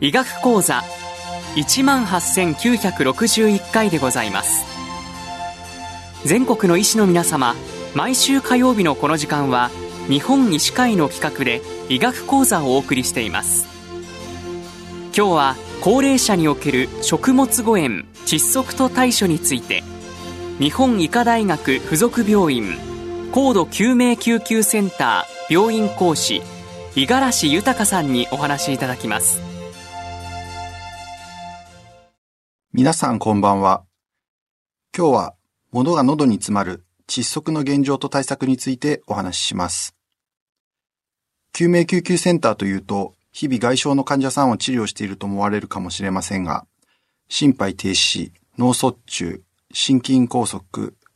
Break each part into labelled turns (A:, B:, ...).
A: 医学講座18,961回でございます。全国の医師の皆様毎週火曜日のこの時間は日本医師会の企画で医学講座をお送りしています今日は高齢者における食物誤嚥窒息と対処について日本医科大学附属病院高度救命救急センター病院講師五十嵐豊さんにお話しいただきます
B: 皆さんこんばんは。今日は物が喉に詰まる窒息の現状と対策についてお話しします。救命救急センターというと、日々外傷の患者さんを治療していると思われるかもしれませんが、心肺停止、脳卒中、心筋梗塞、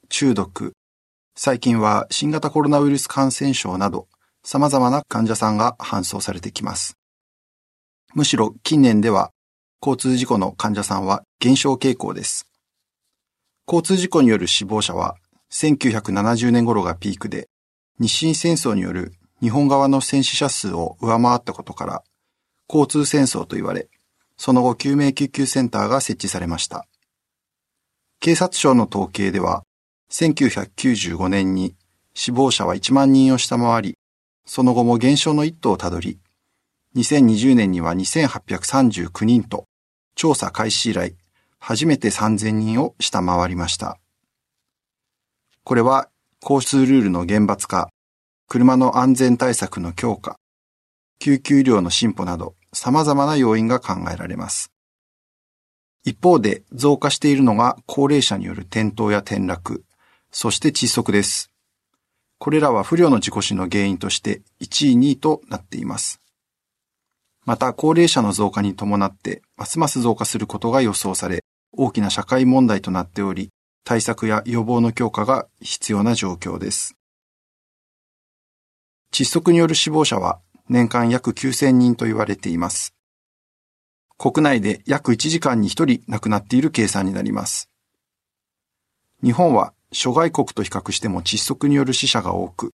B: 中毒、最近は新型コロナウイルス感染症など様々な患者さんが搬送されてきます。むしろ近年では交通事故の患者さんは減少傾向です。交通事故による死亡者は1970年頃がピークで、日清戦争による日本側の戦死者数を上回ったことから、交通戦争と言われ、その後救命救急センターが設置されました。警察庁の統計では、1995年に死亡者は1万人を下回り、その後も減少の一途をたどり、2020年には2839人と、調査開始以来、初めて3000人を下回りました。これは、交通ルールの厳罰化、車の安全対策の強化、救急医療の進歩など様々な要因が考えられます。一方で増加しているのが高齢者による転倒や転落、そして窒息です。これらは不良の事故死の原因として1位2位となっています。また高齢者の増加に伴ってますます増加することが予想され、大きな社会問題となっており、対策や予防の強化が必要な状況です。窒息による死亡者は年間約9000人と言われています。国内で約1時間に1人亡くなっている計算になります。日本は諸外国と比較しても窒息による死者が多く、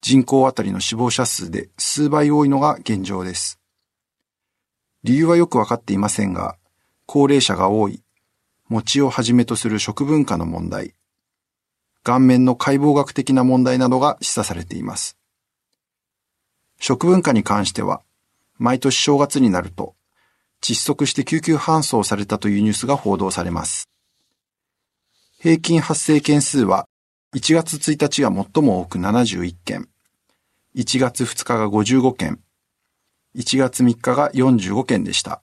B: 人口あたりの死亡者数で数倍多いのが現状です。理由はよくわかっていませんが、高齢者が多い、餅をはじめとする食文化の問題、顔面の解剖学的な問題などが示唆されています。食文化に関しては、毎年正月になると、窒息して救急搬送されたというニュースが報道されます。平均発生件数は、1月1日が最も多く71件、1月2日が55件、1月3日が45件でした。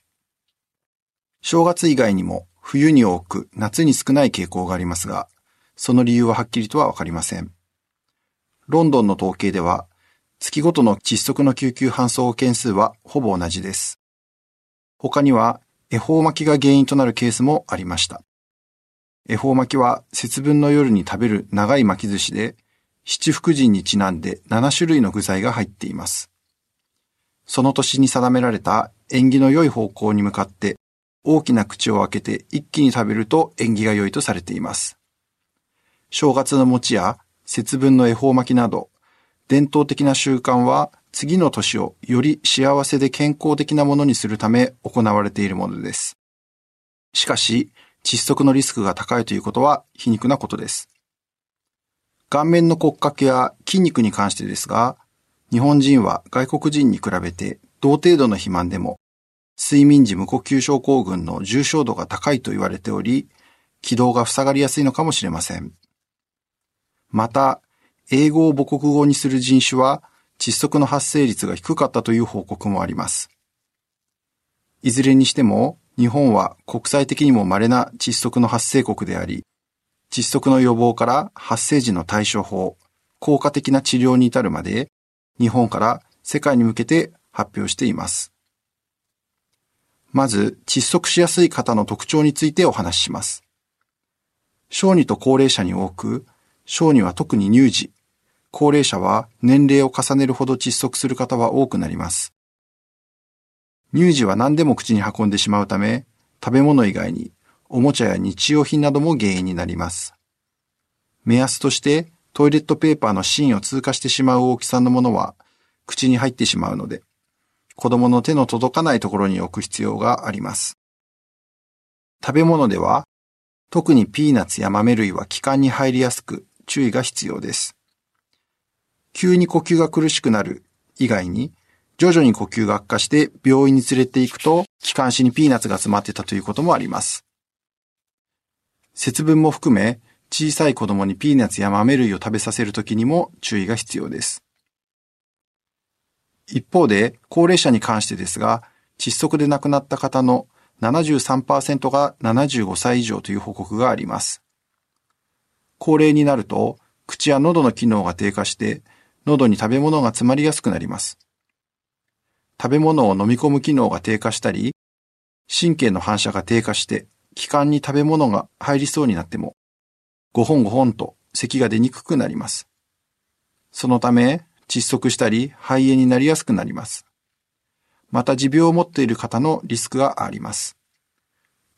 B: 正月以外にも冬に多く夏に少ない傾向がありますが、その理由ははっきりとはわかりません。ロンドンの統計では、月ごとの窒息の救急搬送件数はほぼ同じです。他には、恵方巻きが原因となるケースもありました。恵方巻きは節分の夜に食べる長い巻き寿司で、七福神にちなんで7種類の具材が入っています。その年に定められた縁起の良い方向に向かって大きな口を開けて一気に食べると縁起が良いとされています。正月の餅や節分の恵方巻きなど、伝統的な習慣は次の年をより幸せで健康的なものにするため行われているものです。しかし、窒息のリスクが高いということは皮肉なことです。顔面の骨格や筋肉に関してですが、日本人は外国人に比べて同程度の肥満でも睡眠時無呼吸症候群の重症度が高いと言われており、気道が塞がりやすいのかもしれません。また、英語を母国語にする人種は窒息の発生率が低かったという報告もあります。いずれにしても、日本は国際的にも稀な窒息の発生国であり、窒息の予防から発生時の対処法、効果的な治療に至るまで、日本から世界に向けて発表しています。まず、窒息しやすい方の特徴についてお話しします。小児と高齢者に多く、小児は特に乳児、高齢者は年齢を重ねるほど窒息する方は多くなります。乳児は何でも口に運んでしまうため、食べ物以外におもちゃや日用品なども原因になります。目安としてトイレットペーパーの芯を通過してしまう大きさのものは口に入ってしまうので、子供の手の届かないところに置く必要があります。食べ物では、特にピーナッツや豆類は気管に入りやすく注意が必要です。急に呼吸が苦しくなる以外に、徐々に呼吸が悪化して病院に連れて行くと、気管支にピーナッツが詰まってたということもあります。節分も含め、小さい子供にピーナッツや豆類を食べさせるときにも注意が必要です。一方で、高齢者に関してですが、窒息で亡くなった方の73%が75歳以上という報告があります。高齢になると、口や喉の機能が低下して、喉に食べ物が詰まりやすくなります。食べ物を飲み込む機能が低下したり、神経の反射が低下して、気管に食べ物が入りそうになっても、ごほんごほんと咳が出にくくなります。そのため、窒息したり肺炎になりやすくなります。また持病を持っている方のリスクがあります。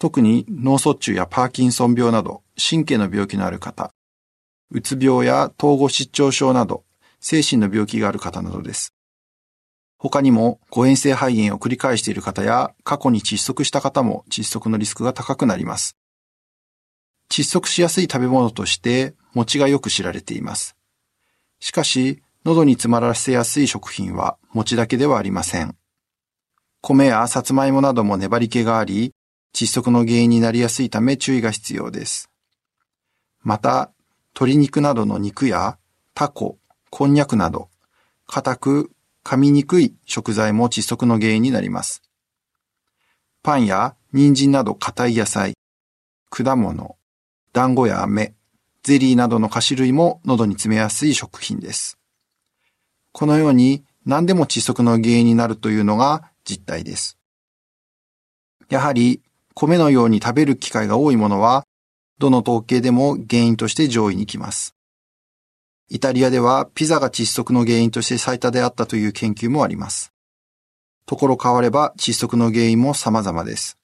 B: 特に脳卒中やパーキンソン病など神経の病気のある方、うつ病や統合失調症など精神の病気がある方などです。他にも誤嚥性肺炎を繰り返している方や過去に窒息した方も窒息のリスクが高くなります。窒息しやすい食べ物として餅がよく知られています。しかし、喉に詰まらせやすい食品は餅だけではありません。米やさつまいもなども粘り気があり、窒息の原因になりやすいため注意が必要です。また、鶏肉などの肉やタコ、こんにゃくなど、硬く噛みにくい食材も窒息の原因になります。パンや人参など硬い野菜、果物、団子や飴、ゼリーなどの菓子類も喉に詰めやすい食品です。このように何でも窒息の原因になるというのが実態です。やはり米のように食べる機会が多いものは、どの統計でも原因として上位に来ます。イタリアではピザが窒息の原因として最多であったという研究もあります。ところ変われば窒息の原因も様々です。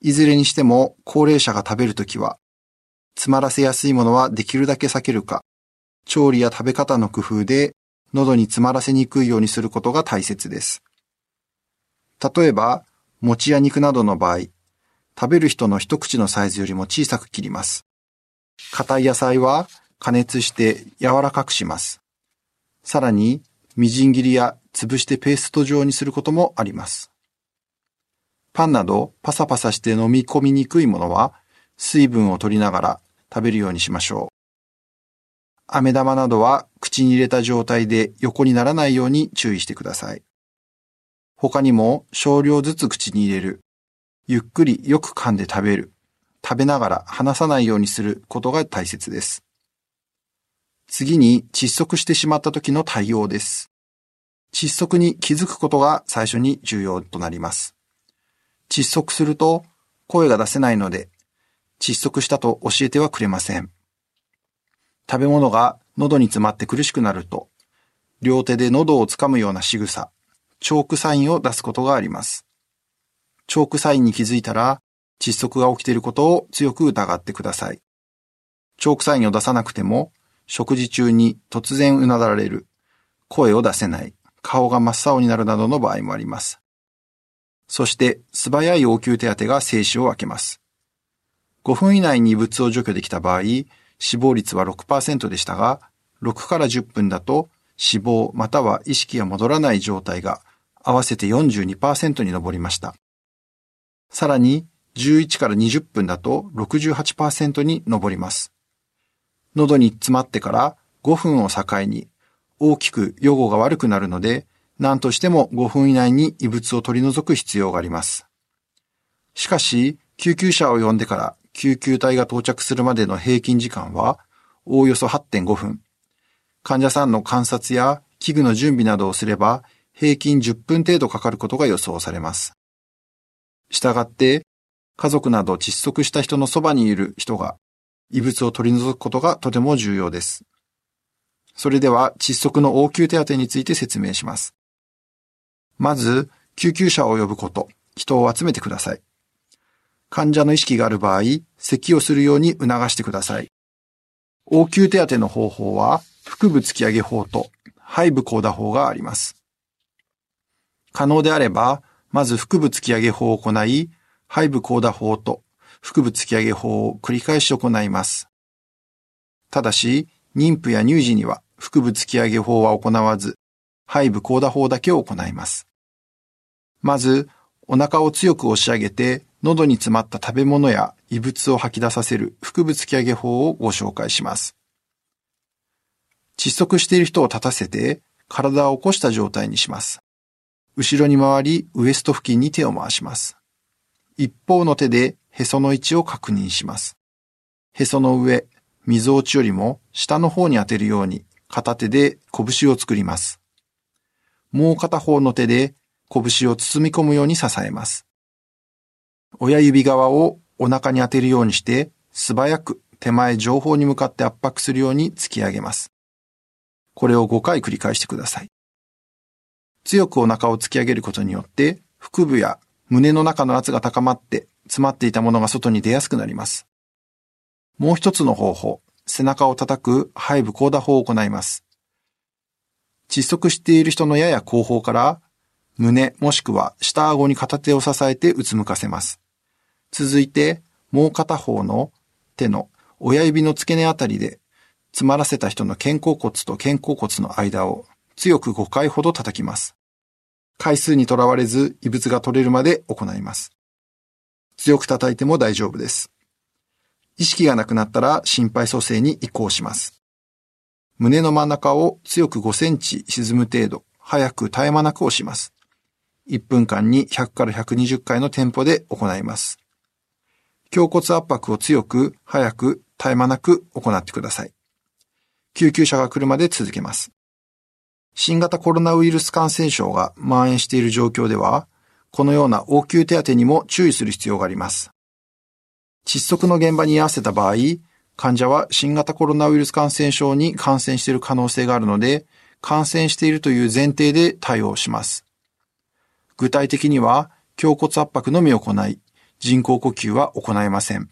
B: いずれにしても高齢者が食べるときは、詰まらせやすいものはできるだけ避けるか、調理や食べ方の工夫で喉に詰まらせにくいようにすることが大切です。例えば、餅や肉などの場合、食べる人の一口のサイズよりも小さく切ります。硬い野菜は加熱して柔らかくします。さらに、みじん切りや潰してペースト状にすることもあります。パンなどパサパサして飲み込みにくいものは水分を取りながら食べるようにしましょう。飴玉などは口に入れた状態で横にならないように注意してください。他にも少量ずつ口に入れる、ゆっくりよく噛んで食べる、食べながら離さないようにすることが大切です。次に窒息してしまった時の対応です。窒息に気づくことが最初に重要となります。窒息すると声が出せないので、窒息したと教えてはくれません。食べ物が喉に詰まって苦しくなると、両手で喉をつかむような仕草、チョークサインを出すことがあります。チョークサインに気づいたら、窒息が起きていることを強く疑ってください。チョークサインを出さなくても、食事中に突然うなだられる、声を出せない、顔が真っ青になるなどの場合もあります。そして、素早い応急手当が生死を分けます。5分以内に異物を除去できた場合、死亡率は6%でしたが、6から10分だと死亡または意識が戻らない状態が合わせて42%に上りました。さらに11から20分だと68%に上ります。喉に詰まってから5分を境に大きく予後が悪くなるので、何としても5分以内に異物を取り除く必要があります。しかし、救急車を呼んでから救急隊が到着するまでの平均時間は、おおよそ8.5分。患者さんの観察や器具の準備などをすれば、平均10分程度かかることが予想されます。したがって、家族など窒息した人のそばにいる人が異物を取り除くことがとても重要です。それでは窒息の応急手当について説明します。まず、救急車を呼ぶこと、人を集めてください。患者の意識がある場合、咳をするように促してください。応急手当の方法は、腹部突き上げ法と背部高打法があります。可能であれば、まず腹部突き上げ法を行い、背部高打法と腹部突き上げ法を繰り返し行います。ただし、妊婦や乳児には腹部突き上げ法は行わず、背部高打法だけを行います。まず、お腹を強く押し上げて、喉に詰まった食べ物や異物を吐き出させる腹部突き上げ法をご紹介します。窒息している人を立たせて、体を起こした状態にします。後ろに回り、ウエスト付近に手を回します。一方の手でへその位置を確認します。へその上、溝落ちよりも下の方に当てるように片手で拳を作ります。もう片方の手で拳を包み込むように支えます。親指側をお腹に当てるようにして素早く手前上方に向かって圧迫するように突き上げます。これを5回繰り返してください。強くお腹を突き上げることによって腹部や胸の中の圧が高まって詰まっていたものが外に出やすくなります。もう一つの方法、背中を叩く背部高打法を行います。窒息している人のやや後方から胸もしくは下顎に片手を支えてうつむかせます。続いてもう片方の手の親指の付け根あたりで詰まらせた人の肩甲骨と肩甲骨の間を強く5回ほど叩きます。回数にとらわれず異物が取れるまで行います。強く叩いても大丈夫です。意識がなくなったら心肺蘇生に移行します。胸の真ん中を強く5センチ沈む程度、早く絶え間なく押します。1分間に100から120回のテンポで行います。胸骨圧迫を強く、早く、絶え間なく行ってください。救急車が来るまで続けます。新型コロナウイルス感染症が蔓延している状況では、このような応急手当にも注意する必要があります。窒息の現場に合わせた場合、患者は新型コロナウイルス感染症に感染している可能性があるので、感染しているという前提で対応します。具体的には、胸骨圧迫のみ行い、人工呼吸は行いません。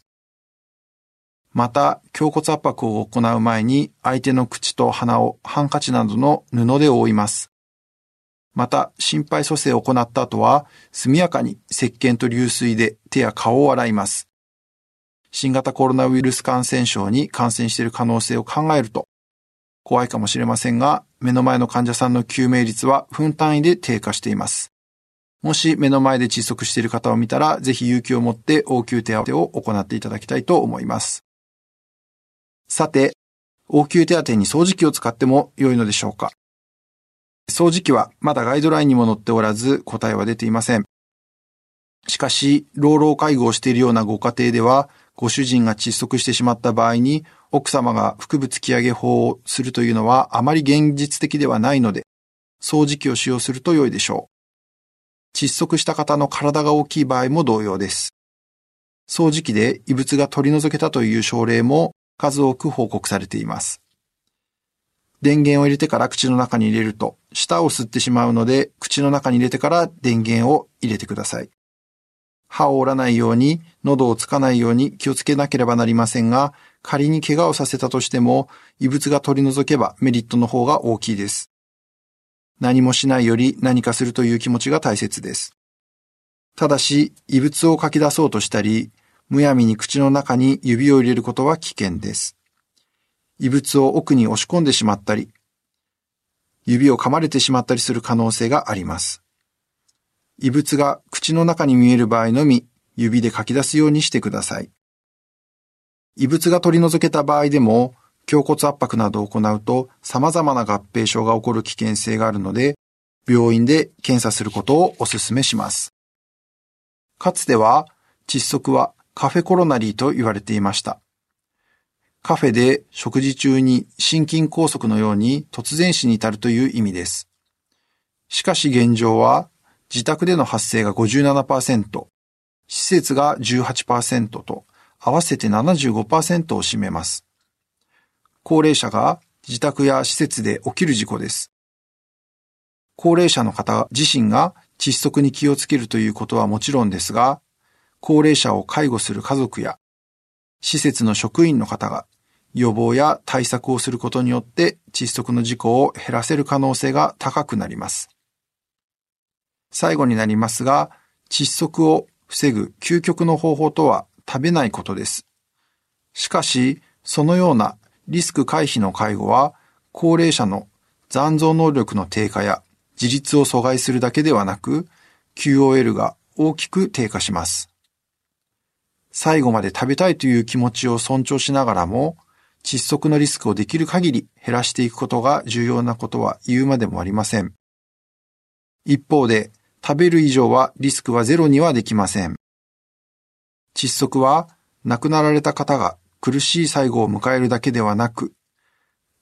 B: また、胸骨圧迫を行う前に相手の口と鼻をハンカチなどの布で覆います。また、心肺蘇生を行った後は、速やかに石鹸と流水で手や顔を洗います。新型コロナウイルス感染症に感染している可能性を考えると、怖いかもしれませんが、目の前の患者さんの救命率は分単位で低下しています。もし目の前で窒息している方を見たら、ぜひ勇気を持って応急手当を行っていただきたいと思います。さて、応急手当に掃除機を使っても良いのでしょうか？掃除機はまだガイドラインにも載っておらず答えは出ていません。しかし、老老介護をしているようなご家庭では、ご主人が窒息してしまった場合に、奥様が腹部突き上げ法をするというのはあまり現実的ではないので、掃除機を使用すると良いでしょう。窒息した方の体が大きい場合も同様です。掃除機で異物が取り除けたという症例も数多く報告されています。電源を入れてから口の中に入れると、舌を吸ってしまうので、口の中に入れてから電源を入れてください。歯を折らないように、喉をつかないように気をつけなければなりませんが、仮に怪我をさせたとしても、異物が取り除けばメリットの方が大きいです。何もしないより何かするという気持ちが大切です。ただし、異物を書き出そうとしたり、むやみに口の中に指を入れることは危険です。異物を奥に押し込んでしまったり、指を噛まれてしまったりする可能性があります。異物が口の中に見える場合のみ指で書き出すようにしてください。異物が取り除けた場合でも、胸骨圧迫などを行うと様々な合併症が起こる危険性があるので、病院で検査することをお勧めします。かつては窒息はカフェコロナリーと言われていました。カフェで食事中に心筋梗塞のように突然死に至るという意味です。しかし現状は自宅での発生が57%、施設が18%と、合わせて75%を占めます。高齢者が自宅や施設で起きる事故です。高齢者の方自身が窒息に気をつけるということはもちろんですが、高齢者を介護する家族や施設の職員の方が予防や対策をすることによって窒息の事故を減らせる可能性が高くなります。最後になりますが、窒息を防ぐ究極の方法とは食べないことです。しかし、そのようなリスク回避の介護は、高齢者の残存能力の低下や自立を阻害するだけではなく、QOL が大きく低下します。最後まで食べたいという気持ちを尊重しながらも、窒息のリスクをできる限り減らしていくことが重要なことは言うまでもありません。一方で、食べる以上はリスクはゼロにはできません。窒息は亡くなられた方が苦しい最後を迎えるだけではなく、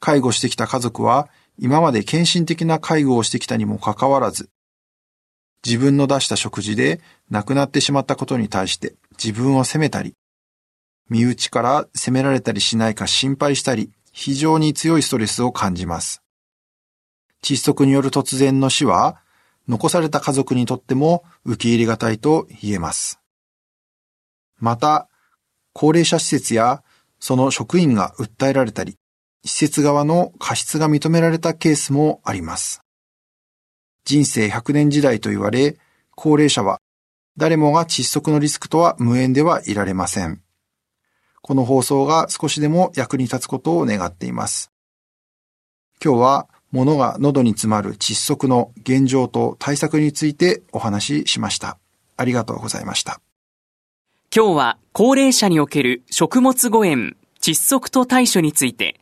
B: 介護してきた家族は今まで献身的な介護をしてきたにもかかわらず、自分の出した食事で亡くなってしまったことに対して自分を責めたり、身内から責められたりしないか心配したり、非常に強いストレスを感じます。窒息による突然の死は、残された家族にとっても受け入れがたいと言えます。また、高齢者施設やその職員が訴えられたり、施設側の過失が認められたケースもあります。人生100年時代と言われ、高齢者は誰もが窒息のリスクとは無縁ではいられません。この放送が少しでも役に立つことを願っています。今日は物が喉に詰まる窒息の現状と対策についてお話ししました。ありがとうございました。
A: 今日は高齢者における食物誤嚥、窒息と対処について、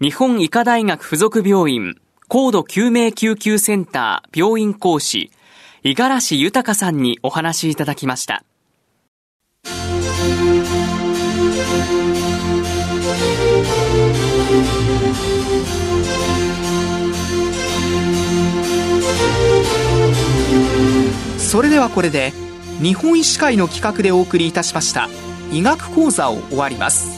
A: 日本医科大学附属病院高度救命救急センター病院講師、五十嵐豊さんにお話いただきました。
C: それではこれで日本医師会の企画でお送りいたしました医学講座を終わります